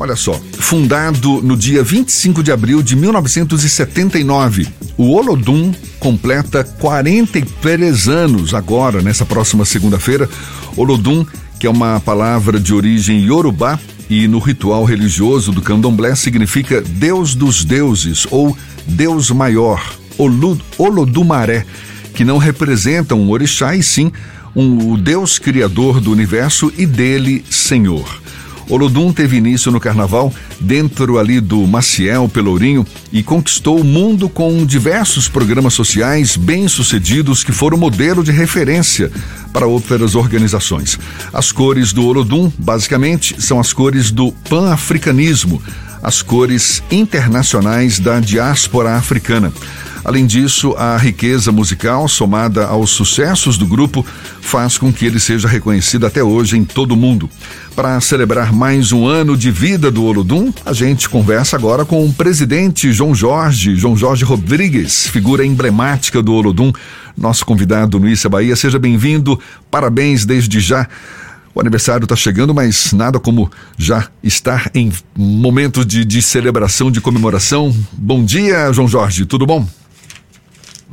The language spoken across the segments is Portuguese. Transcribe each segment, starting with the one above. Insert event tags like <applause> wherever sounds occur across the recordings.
Olha só, fundado no dia 25 de abril de 1979, o Olodum completa 43 anos agora, nessa próxima segunda-feira. Olodum, que é uma palavra de origem iorubá e no ritual religioso do candomblé significa Deus dos deuses ou Deus maior, Olodumaré, que não representa um orixá e sim um, o Deus criador do universo e dele Senhor. Olodum teve início no carnaval dentro ali do Maciel Pelourinho e conquistou o mundo com diversos programas sociais bem-sucedidos que foram modelo de referência para outras organizações. As cores do Olodum, basicamente, são as cores do pan-africanismo, as cores internacionais da diáspora africana. Além disso, a riqueza musical, somada aos sucessos do grupo, faz com que ele seja reconhecido até hoje em todo o mundo. Para celebrar mais um ano de vida do Olodum, a gente conversa agora com o presidente João Jorge, João Jorge Rodrigues, figura emblemática do Olodum, nosso convidado no Issa Bahia. Seja bem-vindo, parabéns desde já. O aniversário está chegando, mas nada como já estar em momentos de, de celebração, de comemoração. Bom dia, João Jorge, tudo bom?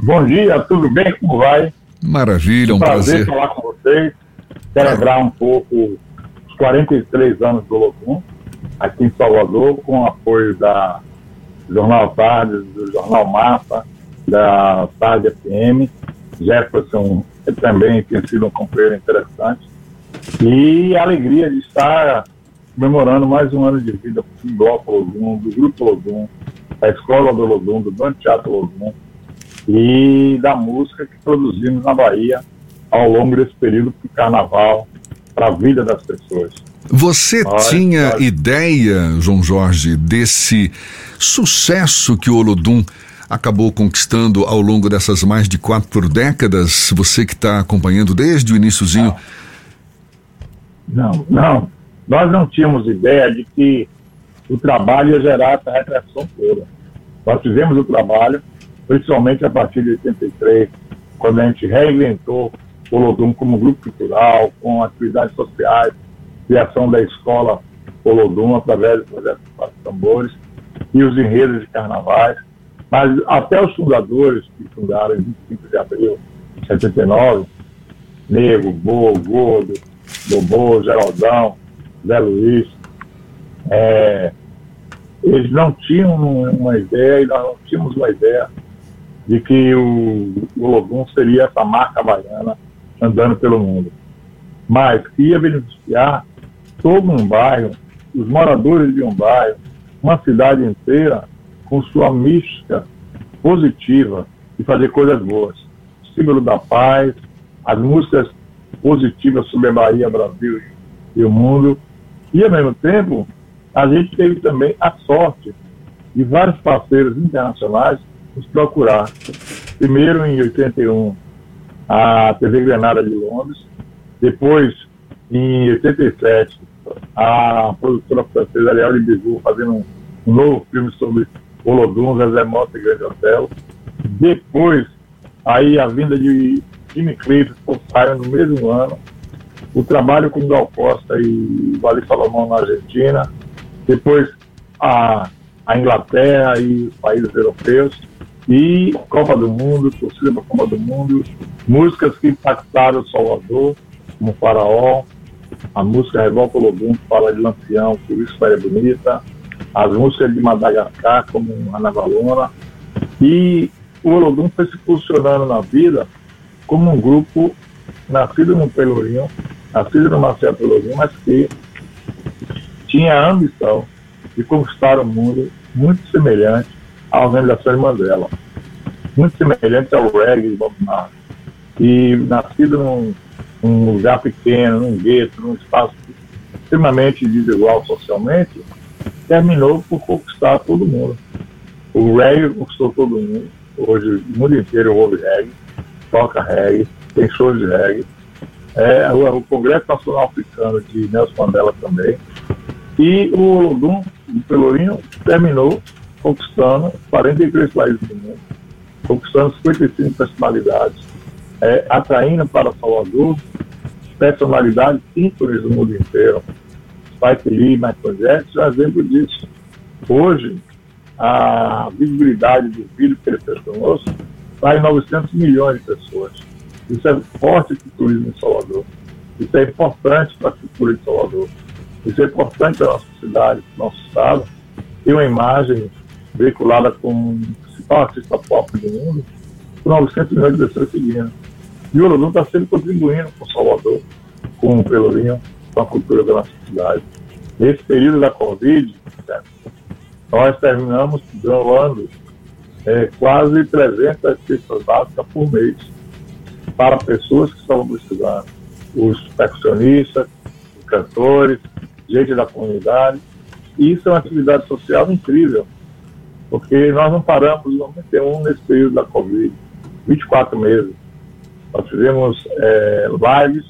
Bom dia, tudo bem? Como vai? Maravilha, um prazer. prazer falar com vocês, celebrar um pouco os 43 anos do Locum, aqui em Salvador, com o apoio da Jornal Tarde, do Jornal Mapa, da Tarde FM. Jefferson também tem sido um companheiro interessante. E a alegria de estar comemorando mais um ano de vida do Bloco Lodum, do Grupo Lodum, da Escola do Lodum, do Banco Teatro Lodum, e da música que produzimos na Bahia ao longo desse período do carnaval para a vida das pessoas. Você tinha ideia, João Jorge, desse sucesso que o Olodum acabou conquistando ao longo dessas mais de quatro décadas? Você que está acompanhando desde o iníciozinho. Não, não. Nós não tínhamos ideia de que o trabalho ia gerar essa repressão toda. Nós fizemos o trabalho, principalmente a partir de 83, quando a gente reinventou o Olodum como grupo cultural, com atividades sociais, criação da escola Olodum através do projeto Quatro Tambores e os enredos de carnavais. Mas até os fundadores, que fundaram em 25 de abril de 79, Nego, Bo, Gordo, Bobô, Geraldão, Zé Luiz, é, eles não tinham uma ideia, e nós não tínhamos uma ideia de que o, o Lodum seria essa marca baiana andando pelo mundo. Mas que ia beneficiar todo um bairro, os moradores de um bairro, uma cidade inteira, com sua mística positiva e fazer coisas boas. Símbolo da paz, as músicas positivas sobre a Bahia, Brasil e o mundo. E, ao mesmo tempo, a gente teve também a sorte de vários parceiros internacionais nos procurar. Primeiro, em 81, a TV Granada de Londres. Depois, em 87, a produtora francesa Ariel de Bizu fazendo um, um, novo filme sobre Olodum, Zezé Mota e Grande Hotel. Depois, aí a vinda de Jimmy Cliff saiu no mesmo ano. O trabalho com Gal Costa e Vale Salomão na Argentina. Depois, a, a Inglaterra e os países europeus e Copa do Mundo, torcida para Copa do Mundo, músicas que impactaram Salvador, como Faraó, a música Revolta Lobum, fala de Lampião, por isso é bonita, as músicas de Madagascar, como Ana Valona, e o Olodum foi se posicionando na vida como um grupo nascido no Pelourinho, nascido no Marcelo Pelourinho, mas que tinha a ambição de conquistar o mundo muito semelhante a organização Mandela, muito semelhante ao reggae de Bob Marley. E nascido num, num lugar pequeno, num gueto, num espaço extremamente desigual socialmente, terminou por conquistar todo mundo. O reggae conquistou todo mundo. Hoje o mundo inteiro ouve reggae, toca reggae, tem shows de reggae. É, o, o Congresso Nacional Africano de Nelson Mandela também. E o Olodum, o Pelourinho, terminou conquistando 43 países do mundo, conquistando 55 personalidades, é, atraindo para Salvador personalidades ímpares do mundo inteiro. Spike Lee, Michael Jackson, é exemplo disso. Hoje, a visibilidade do vídeo que ele fez conosco está em 900 milhões de pessoas. Isso é forte para o turismo em Salvador. Isso é importante para a cultura de Salvador. Isso é importante para a nossa cidade, para o nosso estado. Tem uma imagem veiculada com o principal artista pop do mundo, com 900 milhões de pessoas seguindo. E o Olodum está sempre contribuindo com Salvador, com o Pelourinho, com a cultura da nossa cidade. Nesse período da Covid, nós terminamos doando é, quase 300 cestas básicas por mês para pessoas que estavam precisando. Os percussionistas, os cantores, gente da comunidade. E isso é uma atividade social incrível, porque nós não paramos em 91 nesse período da Covid, 24 meses. Nós fizemos é, lives,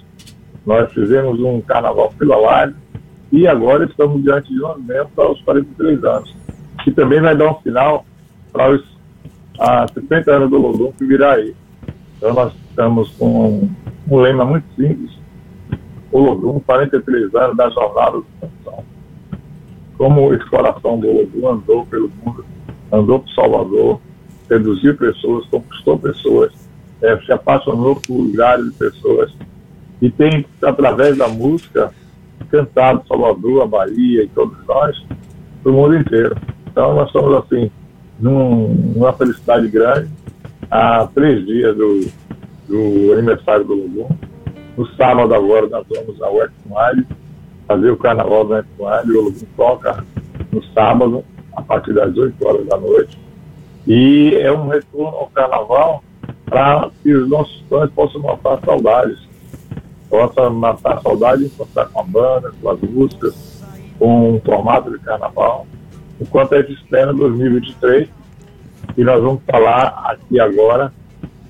nós fizemos um carnaval pela live, e agora estamos diante de um evento aos 43 anos, que também vai dar um final para os a 70 anos do Lodum que virá aí. Então nós estamos com um, um lema muito simples, o Lodum, 43 anos da jornada de expansão. Como esse coração do Lodum andou pelo mundo, andou para Salvador, seduziu pessoas, conquistou pessoas, é, se apaixonou por lugares de pessoas e tem, através da música, cantado Salvador, a Bahia e todos nós, para o mundo inteiro. Então nós somos assim, num, numa felicidade grande, há três dias do, do aniversário do Lulu. No sábado agora nós vamos ao Equinale, fazer o carnaval do Equinale, o Lulu toca no sábado, a partir das 8 horas da noite. E é um retorno ao carnaval para que os nossos fãs possam matar saudades. Possam matar saudade e encontrar com a banda, com as músicas, com o formato de carnaval enquanto a gente espera 2023 e nós vamos falar aqui agora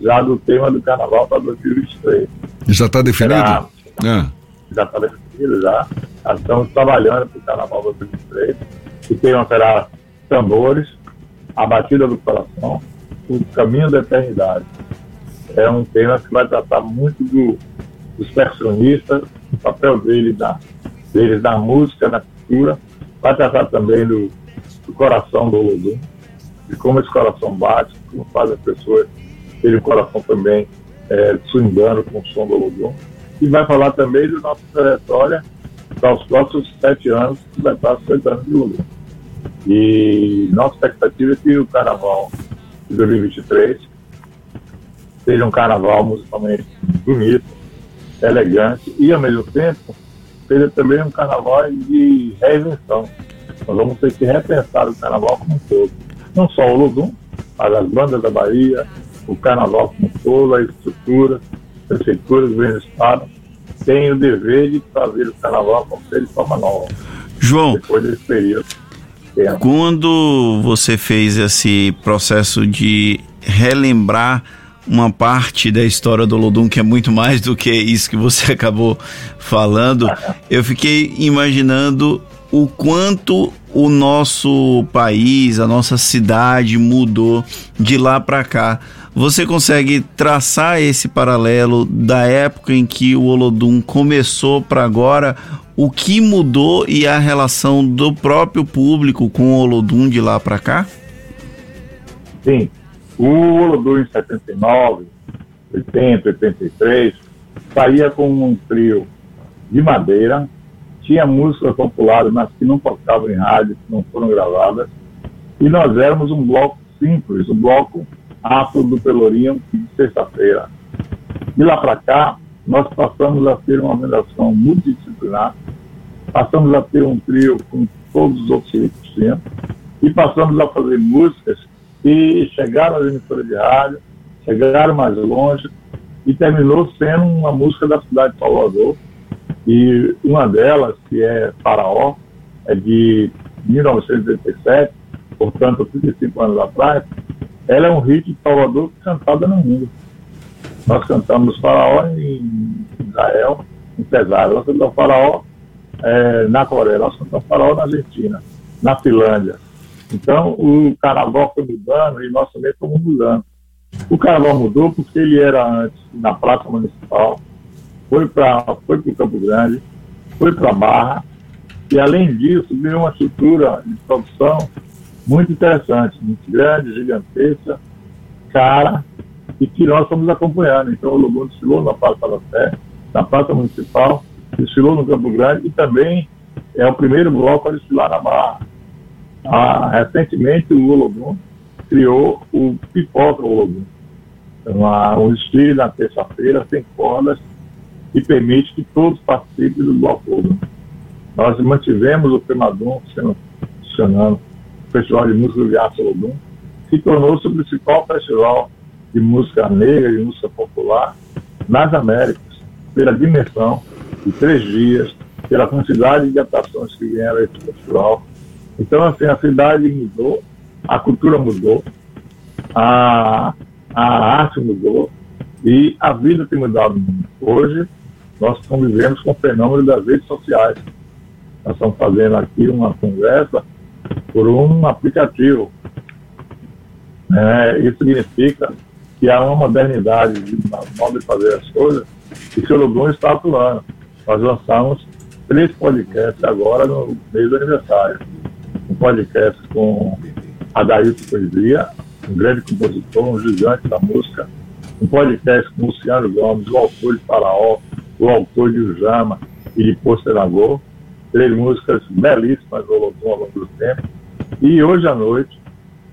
já do tema do carnaval para 2023. Já está definido? Será, é. Já está definido, já. já estamos trabalhando para o carnaval 2023. O tema será tambores, a batida do coração, o caminho da eternidade. É um tema que vai tratar muito do, dos percussionistas, o papel deles na, deles na música, na cultura, vai tratar também do do coração do Olodum, de como esse coração bate, como faz as pessoas terem o coração também é, com o som do Olodum. E vai falar também da nossa trajetória para os próximos sete anos, que vai estar 60 anos de Olodum. E nossa expectativa é que o carnaval de 2023 seja um carnaval musicalmente bonito, elegante e, ao mesmo tempo, seja também um carnaval de reinvenção nós vamos ter que repensar o carnaval como um todo. Não só o Lodum, mas as bandas da Bahia, o carnaval como um todo, a estrutura, prefeituras, governo do Estado, têm o dever de fazer o carnaval acontecer de forma nova. João, depois desse período. Quando você fez esse processo de relembrar uma parte da história do Lodum que é muito mais do que isso que você <laughs> acabou falando, eu fiquei imaginando o quanto o nosso país, a nossa cidade mudou de lá para cá. Você consegue traçar esse paralelo da época em que o Olodum começou para agora? O que mudou e a relação do próprio público com o Olodum de lá para cá? Sim. O Olodum em 79, 80, 83, saía com um trio de madeira, tinha músicas populares, mas que não tocavam em rádio, que não foram gravadas. E nós éramos um bloco simples, um bloco afro do Pelourinho de sexta-feira. De lá para cá, nós passamos a ter uma organização multidisciplinar, passamos a ter um trio com todos os outros que tinham, e passamos a fazer músicas que chegaram às emissoras de rádio, chegaram mais longe, e terminou sendo uma música da cidade de Salvador, e uma delas, que é Faraó, é de 1987, portanto, 35 anos atrás, ela é um hit de Salvador cantada no mundo. Nós cantamos Faraó em Israel, em Cesário. Nós cantamos Faraó é, na Coreia. Nós cantamos Faraó na Argentina, na Finlândia. Então, o carnaval foi mudando e nós também fomos mudando. O carnaval mudou porque ele era antes na Praça Municipal, foi para foi o Campo Grande, foi para Barra, E, além disso, ganhou uma estrutura de produção muito interessante, muito grande, gigantesca, cara, e que nós estamos acompanhando. Então, o Lugum desfilou na Praça da Sé, na Praça Municipal, desfilou no Campo Grande e também é o primeiro bloco a desfilar na Barra. Ah, recentemente, o Olodum criou o Pipoca Olodum. Então, um desfile na terça-feira, sem cordas, que permite que todos participem do bloco. Nós mantivemos o Primadum funcionando, o Festival de Música do Viaço Olodum, se tornou-se o principal festival de música negra, de música popular nas Américas, pela dimensão de três dias, pela quantidade de atrações que vieram a esse festival. Então, assim, a cidade mudou, a cultura mudou, a, a arte mudou e a vida tem mudado Hoje, nós convivemos com o fenômeno das redes sociais. Nós estamos fazendo aqui uma conversa por um aplicativo. É, isso significa que há uma modernidade de modo de fazer as coisas e que o Lugum está atuando. Nós lançamos três podcasts agora no mês do aniversário. Um podcast com Adailton Poesia, um grande compositor, um gigante da música. Um podcast com Luciano Gomes, o autor de Faraó, o autor de Ujama e de Posteragô. Três músicas belíssimas do Lugum ao longo do tempo. E hoje à noite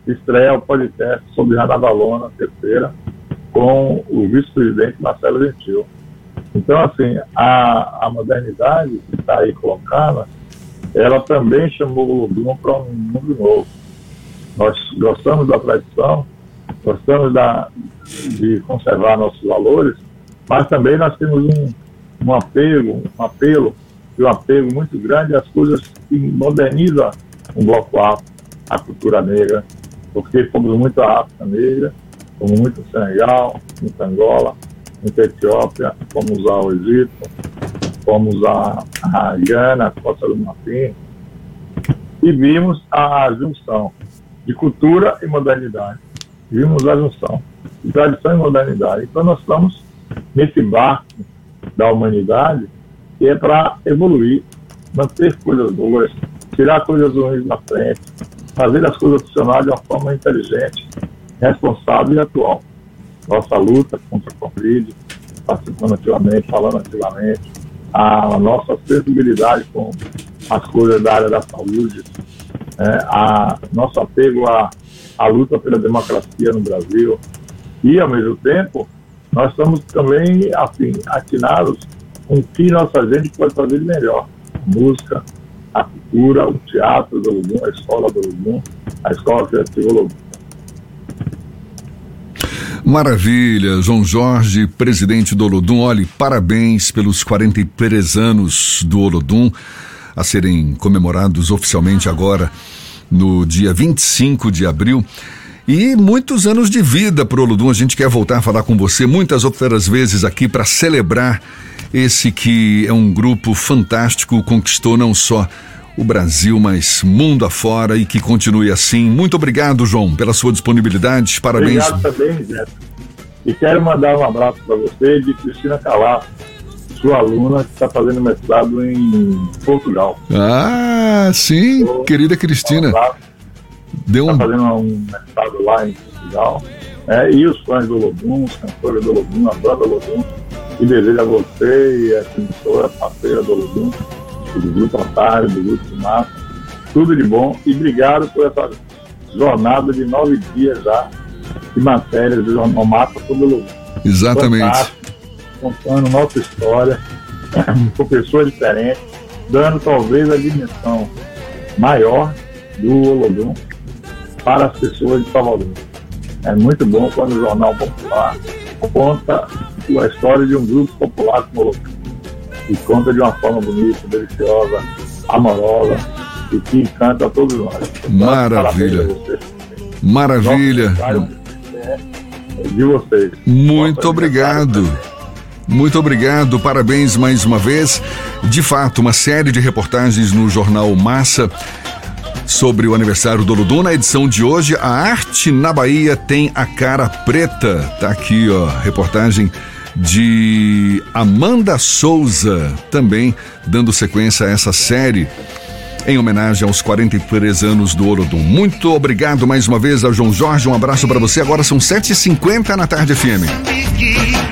estreia o podcast sobre Ranavalona, terceira, com o vice-presidente Marcelo Gentil. Então, assim, a, a modernidade que está aí colocada, ela também chamou o Lugum para um mundo novo. Nós gostamos da tradição, gostamos da, de conservar nossos valores, mas também nós temos um, um apego, um apelo e um apego muito grande às coisas que modernizam o Bloco A, a cultura negra, porque fomos muito a África Negra, fomos muito Senegal, em Angola, em Etiópia, fomos ao Egito, fomos a, a Gana, Costa do Marfim, e vimos a junção de cultura e modernidade. Vimos a junção de tradição e modernidade. Então nós estamos nesse barco da humanidade que é para evoluir, manter coisas boas, tirar coisas ruins na frente, fazer as coisas funcionarem de uma forma inteligente, responsável e atual. Nossa luta contra a Covid, participando ativamente, falando ativamente, a nossa sensibilidade com as coisas da área da saúde, é, a nosso apego à, à luta pela democracia no Brasil e, ao mesmo tempo, nós estamos também assim, atinados com o que nossa gente pode fazer de melhor. Música, a cultura, o teatro do Lugum, a escola do Lugum, a escola criativa Lugum. Maravilha, João Jorge, presidente do Olodum, olhe, parabéns pelos 43 anos do Olodum, a serem comemorados oficialmente agora no dia 25 de abril. E muitos anos de vida para o Olodum. A gente quer voltar a falar com você muitas outras vezes aqui para celebrar esse que é um grupo fantástico, conquistou não só o Brasil, mas mundo afora e que continue assim. Muito obrigado, João, pela sua disponibilidade. Parabéns. Obrigado também, Zé. E quero mandar um abraço para você de Cristina Calaço, sua aluna que está fazendo mestrado em Portugal. Ah, sim, querida Cristina. Deu um... Está fazendo um mestrado lá em Portugal. É, e os fãs do Lodum, os cantores do Lodum, a banda Lodum, e desejo a você e a emissora, parceira do Lodum, do Grupo Otário, do Grupo Massa, tudo de bom e obrigado por essa jornada de nove dias já de matérias do Jornal Massa sobre o Lodum. Exatamente. contando nossa história <clears throat> com pessoas diferentes, dando talvez a dimensão maior do Olodum para as pessoas de Salvador. É muito bom quando o Jornal Popular conta a história de um grupo popular como o e conta de uma forma bonita, deliciosa, amorosa e que encanta a todos nós. Maravilha. Maravilha. É de vocês. Muito obrigado. Muito obrigado, parabéns mais uma vez. De fato, uma série de reportagens no jornal Massa sobre o aniversário do Olodum. Na edição de hoje, a arte na Bahia tem a cara preta. Tá aqui, ó, reportagem de Amanda Souza, também dando sequência a essa série em homenagem aos 43 anos do Olodum. Muito obrigado mais uma vez ao João Jorge, um abraço para você. Agora são 7h50 na tarde FM.